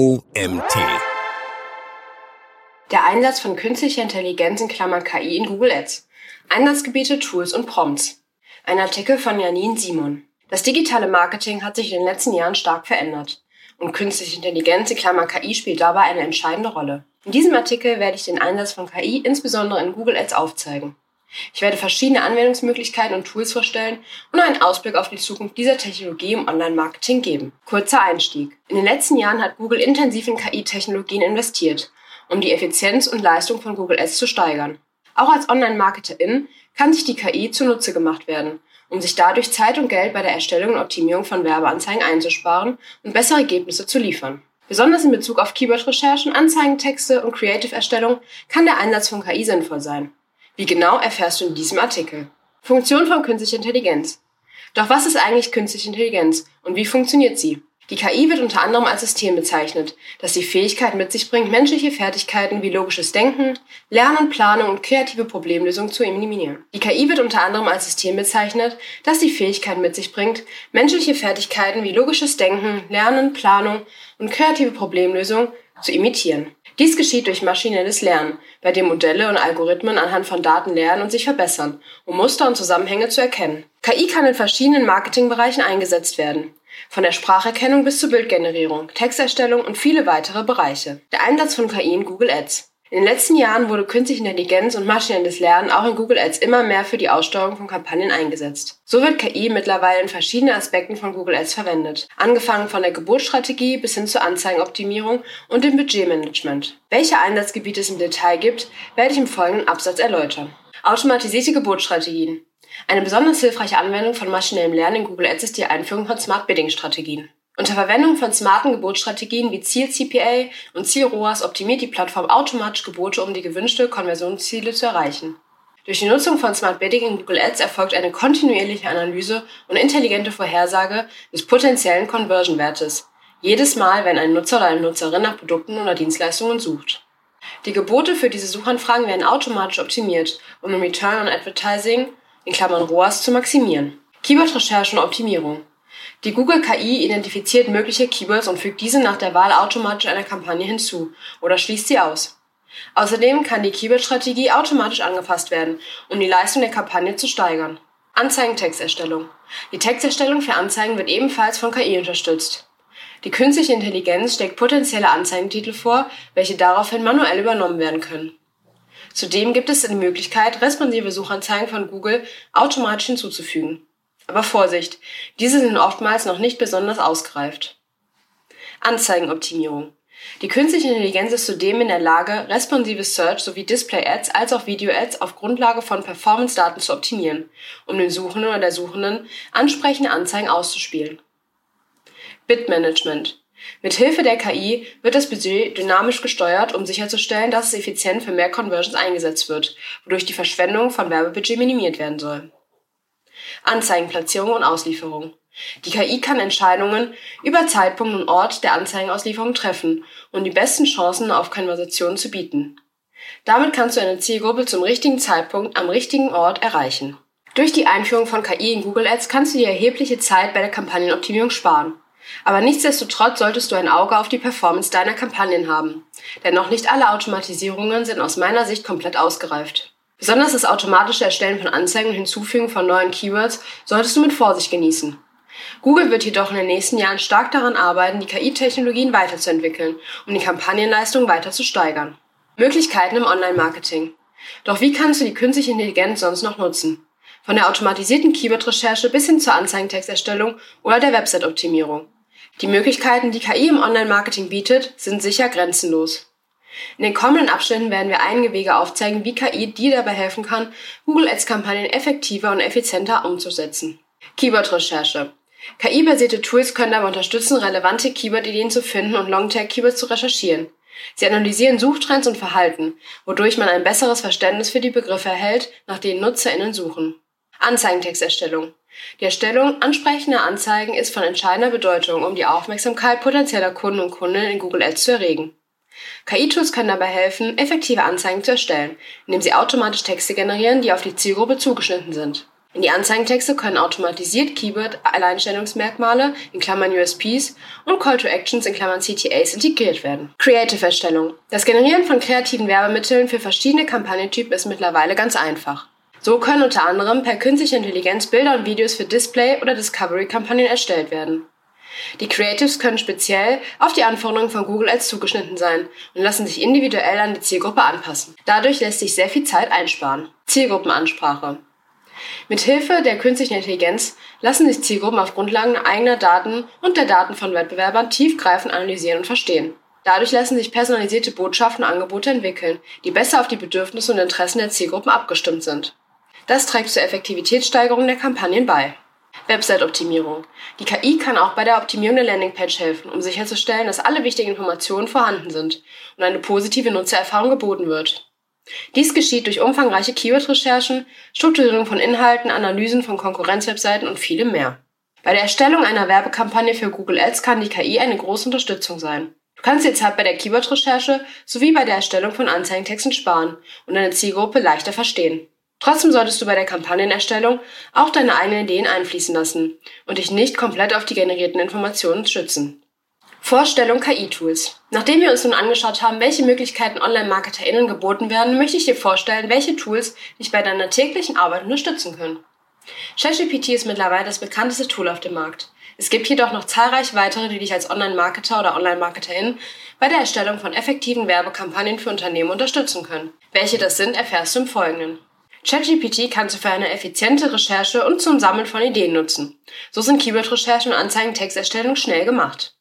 OMT. Der Einsatz von künstlicher Intelligenz in Klammern KI in Google Ads. Einsatzgebiete, Tools und Prompts. Ein Artikel von Janine Simon. Das digitale Marketing hat sich in den letzten Jahren stark verändert. Und künstliche Intelligenz in Klammern KI spielt dabei eine entscheidende Rolle. In diesem Artikel werde ich den Einsatz von KI insbesondere in Google Ads aufzeigen. Ich werde verschiedene Anwendungsmöglichkeiten und Tools vorstellen und einen Ausblick auf die Zukunft dieser Technologie im Online-Marketing geben. Kurzer Einstieg. In den letzten Jahren hat Google intensiv in KI-Technologien investiert, um die Effizienz und Leistung von Google Ads zu steigern. Auch als Online-Marketerin kann sich die KI zunutze gemacht werden, um sich dadurch Zeit und Geld bei der Erstellung und Optimierung von Werbeanzeigen einzusparen und bessere Ergebnisse zu liefern. Besonders in Bezug auf Keyword-Recherchen, Anzeigentexte und Creative-Erstellung kann der Einsatz von KI sinnvoll sein. Wie genau erfährst du in diesem Artikel? Funktion von künstlicher Intelligenz. Doch was ist eigentlich künstliche Intelligenz und wie funktioniert sie? Die KI wird unter anderem als System bezeichnet, das die Fähigkeit mit sich bringt, menschliche Fertigkeiten wie logisches Denken, Lernen, Planung und kreative Problemlösung zu eliminieren. Die KI wird unter anderem als System bezeichnet, das die Fähigkeit mit sich bringt, menschliche Fertigkeiten wie logisches Denken, Lernen, Planung und kreative Problemlösung zu imitieren. Dies geschieht durch maschinelles Lernen, bei dem Modelle und Algorithmen anhand von Daten lernen und sich verbessern, um Muster und Zusammenhänge zu erkennen. KI kann in verschiedenen Marketingbereichen eingesetzt werden. Von der Spracherkennung bis zur Bildgenerierung, Texterstellung und viele weitere Bereiche. Der Einsatz von KI in Google Ads. In den letzten Jahren wurde künstliche Intelligenz und maschinelles Lernen auch in Google Ads immer mehr für die Aussteuerung von Kampagnen eingesetzt. So wird KI mittlerweile in verschiedenen Aspekten von Google Ads verwendet, angefangen von der Geburtsstrategie bis hin zur Anzeigenoptimierung und dem Budgetmanagement. Welche Einsatzgebiete es im Detail gibt, werde ich im folgenden Absatz erläutern. Automatisierte Geburtsstrategien. Eine besonders hilfreiche Anwendung von maschinellem Lernen in Google Ads ist die Einführung von Smart Bidding Strategien. Unter Verwendung von smarten Geburtsstrategien wie Ziel-CPA und Ziel-ROAS optimiert die Plattform automatisch Gebote, um die gewünschte Konversionsziele zu erreichen. Durch die Nutzung von Smart Bidding in Google Ads erfolgt eine kontinuierliche Analyse und intelligente Vorhersage des potenziellen Conversion-Wertes. Jedes Mal, wenn ein Nutzer oder eine Nutzerin nach Produkten oder Dienstleistungen sucht. Die Gebote für diese Suchanfragen werden automatisch optimiert, um den Return on Advertising in Klammern ROAS zu maximieren. Keyword-Recherche und Optimierung. Die Google KI identifiziert mögliche Keywords und fügt diese nach der Wahl automatisch einer Kampagne hinzu oder schließt sie aus. Außerdem kann die Keyword-Strategie automatisch angepasst werden, um die Leistung der Kampagne zu steigern. Anzeigentexterstellung. Die Texterstellung für Anzeigen wird ebenfalls von KI unterstützt. Die künstliche Intelligenz steckt potenzielle Anzeigentitel vor, welche daraufhin manuell übernommen werden können. Zudem gibt es die Möglichkeit, responsive Suchanzeigen von Google automatisch hinzuzufügen. Aber Vorsicht, diese sind oftmals noch nicht besonders ausgereift. Anzeigenoptimierung. Die künstliche Intelligenz ist zudem in der Lage, responsive Search sowie Display-Ads als auch Video-Ads auf Grundlage von Performance-Daten zu optimieren, um den Suchenden oder der Suchenden ansprechende Anzeigen auszuspielen. Bitmanagement. Mit Hilfe der KI wird das Budget dynamisch gesteuert, um sicherzustellen, dass es effizient für mehr Conversions eingesetzt wird, wodurch die Verschwendung von Werbebudget minimiert werden soll. Anzeigenplatzierung und Auslieferung. Die KI kann Entscheidungen über Zeitpunkt und Ort der Anzeigenauslieferung treffen um die besten Chancen auf Konversationen zu bieten. Damit kannst du eine Zielgruppe zum richtigen Zeitpunkt am richtigen Ort erreichen. Durch die Einführung von KI in Google Ads kannst du dir erhebliche Zeit bei der Kampagnenoptimierung sparen. Aber nichtsdestotrotz solltest du ein Auge auf die Performance deiner Kampagnen haben. Denn noch nicht alle Automatisierungen sind aus meiner Sicht komplett ausgereift. Besonders das automatische Erstellen von Anzeigen und Hinzufügen von neuen Keywords solltest du mit Vorsicht genießen. Google wird jedoch in den nächsten Jahren stark daran arbeiten, die KI-Technologien weiterzuentwickeln, um die Kampagnenleistung weiter zu steigern. Möglichkeiten im Online-Marketing. Doch wie kannst du die künstliche Intelligenz sonst noch nutzen? Von der automatisierten Keyword-Recherche bis hin zur Anzeigentexterstellung oder der Website-Optimierung. Die Möglichkeiten, die KI im Online-Marketing bietet, sind sicher grenzenlos. In den kommenden Abschnitten werden wir einige Wege aufzeigen, wie KI dir dabei helfen kann, Google Ads-Kampagnen effektiver und effizienter umzusetzen. Keyword-Recherche. KI-basierte Tools können dabei unterstützen, relevante Keyword-Ideen zu finden und Longtail-Keywords zu recherchieren. Sie analysieren Suchtrends und Verhalten, wodurch man ein besseres Verständnis für die Begriffe erhält, nach denen NutzerInnen suchen. Anzeigentexterstellung. Die Erstellung ansprechender Anzeigen ist von entscheidender Bedeutung, um die Aufmerksamkeit potenzieller Kunden und Kundinnen in Google Ads zu erregen. KI-Tools können dabei helfen, effektive Anzeigen zu erstellen, indem sie automatisch Texte generieren, die auf die Zielgruppe zugeschnitten sind. In die Anzeigentexte können automatisiert Keyword-Alleinstellungsmerkmale in Klammern USPs und Call to Actions in Klammern CTAs integriert werden. Creative-Erstellung. Das Generieren von kreativen Werbemitteln für verschiedene Kampagnentypen ist mittlerweile ganz einfach. So können unter anderem per künstlicher Intelligenz Bilder und Videos für Display- oder Discovery-Kampagnen erstellt werden. Die Creatives können speziell auf die Anforderungen von Google Ads zugeschnitten sein und lassen sich individuell an die Zielgruppe anpassen. Dadurch lässt sich sehr viel Zeit einsparen. Zielgruppenansprache. Mit Hilfe der künstlichen Intelligenz lassen sich Zielgruppen auf Grundlagen eigener Daten und der Daten von Wettbewerbern tiefgreifend analysieren und verstehen. Dadurch lassen sich personalisierte Botschaften und Angebote entwickeln, die besser auf die Bedürfnisse und Interessen der Zielgruppen abgestimmt sind. Das trägt zur Effektivitätssteigerung der Kampagnen bei. Website-Optimierung. Die KI kann auch bei der Optimierung der Landingpage helfen, um sicherzustellen, dass alle wichtigen Informationen vorhanden sind und eine positive Nutzererfahrung geboten wird. Dies geschieht durch umfangreiche Keyword-Recherchen, Strukturierung von Inhalten, Analysen von Konkurrenzwebseiten und vielem mehr. Bei der Erstellung einer Werbekampagne für Google Ads kann die KI eine große Unterstützung sein. Du kannst dir Zeit bei der Keyword-Recherche sowie bei der Erstellung von Anzeigentexten sparen und deine Zielgruppe leichter verstehen. Trotzdem solltest du bei der Kampagnenerstellung auch deine eigenen Ideen einfließen lassen und dich nicht komplett auf die generierten Informationen schützen. Vorstellung KI-Tools. Nachdem wir uns nun angeschaut haben, welche Möglichkeiten Online-MarketerInnen geboten werden, möchte ich dir vorstellen, welche Tools dich bei deiner täglichen Arbeit unterstützen können. ChatGPT ist mittlerweile das bekannteste Tool auf dem Markt. Es gibt jedoch noch zahlreiche weitere, die dich als Online-Marketer oder Online-Marketerin bei der Erstellung von effektiven Werbekampagnen für Unternehmen unterstützen können. Welche das sind, erfährst du im Folgenden. ChatGPT kannst du für eine effiziente Recherche und zum Sammeln von Ideen nutzen. So sind Keyword-Recherchen und Anzeigentexterstellung schnell gemacht.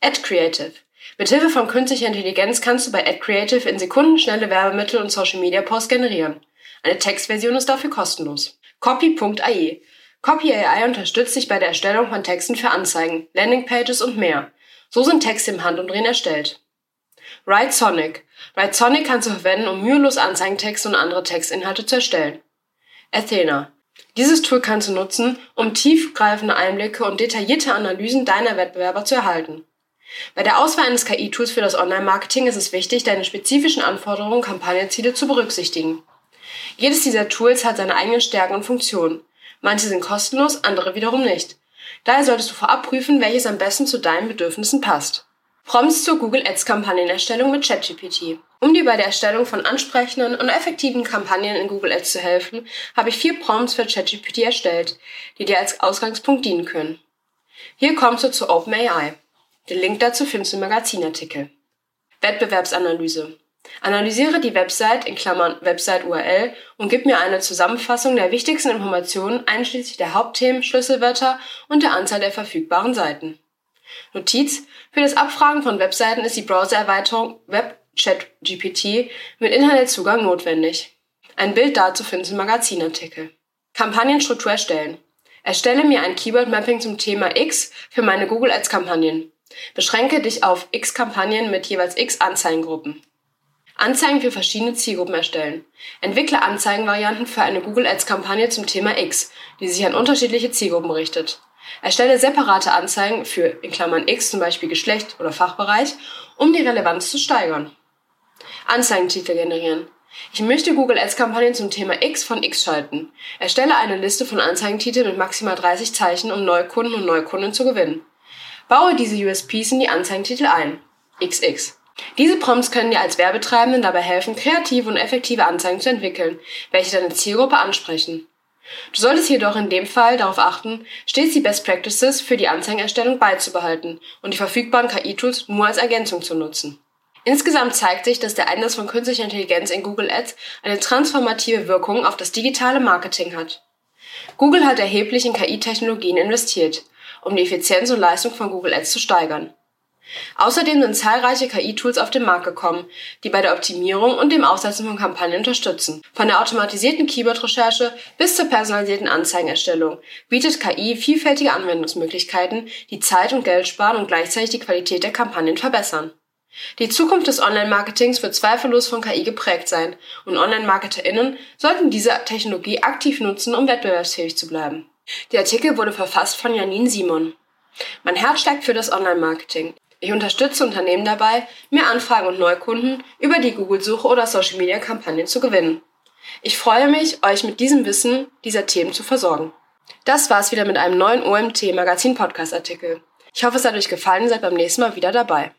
Ad Creative. Mithilfe von künstlicher Intelligenz kannst du bei Ad Creative in Sekunden schnelle Werbemittel und Social Media Posts generieren. Eine Textversion ist dafür kostenlos. Copy.ai. Copy AI unterstützt dich bei der Erstellung von Texten für Anzeigen, Landingpages und mehr. So sind Texte im Handumdrehen erstellt. Write Sonic. Write Sonic kannst du verwenden, um mühelos Anzeigentexte und andere Textinhalte zu erstellen. Athena. Dieses Tool kannst du nutzen, um tiefgreifende Einblicke und detaillierte Analysen deiner Wettbewerber zu erhalten. Bei der Auswahl eines KI-Tools für das Online-Marketing ist es wichtig, deine spezifischen Anforderungen und Kampagnenziele zu berücksichtigen. Jedes dieser Tools hat seine eigenen Stärken und Funktionen. Manche sind kostenlos, andere wiederum nicht. Daher solltest du vorab prüfen, welches am besten zu deinen Bedürfnissen passt. Prompts zur Google Ads Kampagnenerstellung mit ChatGPT. Um dir bei der Erstellung von ansprechenden und effektiven Kampagnen in Google Ads zu helfen, habe ich vier Prompts für ChatGPT erstellt, die dir als Ausgangspunkt dienen können. Hier kommst du zu OpenAI. Den Link dazu findest du im Magazinartikel. Wettbewerbsanalyse. Analysiere die Website in Klammern Website-URL und gib mir eine Zusammenfassung der wichtigsten Informationen einschließlich der Hauptthemen, Schlüsselwörter und der Anzahl der verfügbaren Seiten. Notiz: Für das Abfragen von Webseiten ist die Browsererweiterung WebChat-GPT mit Internetzugang notwendig. Ein Bild dazu findest du im Magazinartikel. Kampagnenstruktur erstellen. Erstelle mir ein Keyword-Mapping zum Thema X für meine Google Ads-Kampagnen. Beschränke dich auf X-Kampagnen mit jeweils X Anzeigengruppen. Anzeigen für verschiedene Zielgruppen erstellen. Entwickle Anzeigenvarianten für eine Google Ads-Kampagne zum Thema X, die sich an unterschiedliche Zielgruppen richtet. Erstelle separate Anzeigen für in Klammern X, zum Beispiel Geschlecht oder Fachbereich, um die Relevanz zu steigern. Anzeigentitel generieren. Ich möchte Google Ads Kampagnen zum Thema X von X schalten. Erstelle eine Liste von Anzeigentiteln mit maximal 30 Zeichen, um Neukunden und Neukunden zu gewinnen. Baue diese USPs in die Anzeigentitel ein. XX. Diese Prompts können dir als Werbetreibenden dabei helfen, kreative und effektive Anzeigen zu entwickeln, welche deine Zielgruppe ansprechen. Du solltest jedoch in dem Fall darauf achten, stets die Best Practices für die Anzeigenerstellung beizubehalten und die verfügbaren KI-Tools nur als Ergänzung zu nutzen. Insgesamt zeigt sich, dass der Einsatz von künstlicher Intelligenz in Google Ads eine transformative Wirkung auf das digitale Marketing hat. Google hat erheblich in KI-Technologien investiert, um die Effizienz und Leistung von Google Ads zu steigern. Außerdem sind zahlreiche KI-Tools auf den Markt gekommen, die bei der Optimierung und dem Aufsetzen von Kampagnen unterstützen. Von der automatisierten Keyword-Recherche bis zur personalisierten Anzeigenerstellung bietet KI vielfältige Anwendungsmöglichkeiten, die Zeit und Geld sparen und gleichzeitig die Qualität der Kampagnen verbessern. Die Zukunft des Online-Marketings wird zweifellos von KI geprägt sein und Online-MarketerInnen sollten diese Technologie aktiv nutzen, um wettbewerbsfähig zu bleiben. Der Artikel wurde verfasst von Janine Simon. Mein Herz schlägt für das Online-Marketing. Ich unterstütze Unternehmen dabei, mehr Anfragen und Neukunden über die Google-Suche oder Social-Media-Kampagnen zu gewinnen. Ich freue mich, euch mit diesem Wissen dieser Themen zu versorgen. Das war's wieder mit einem neuen OMT Magazin Podcast Artikel. Ich hoffe, es hat euch gefallen und seid beim nächsten Mal wieder dabei.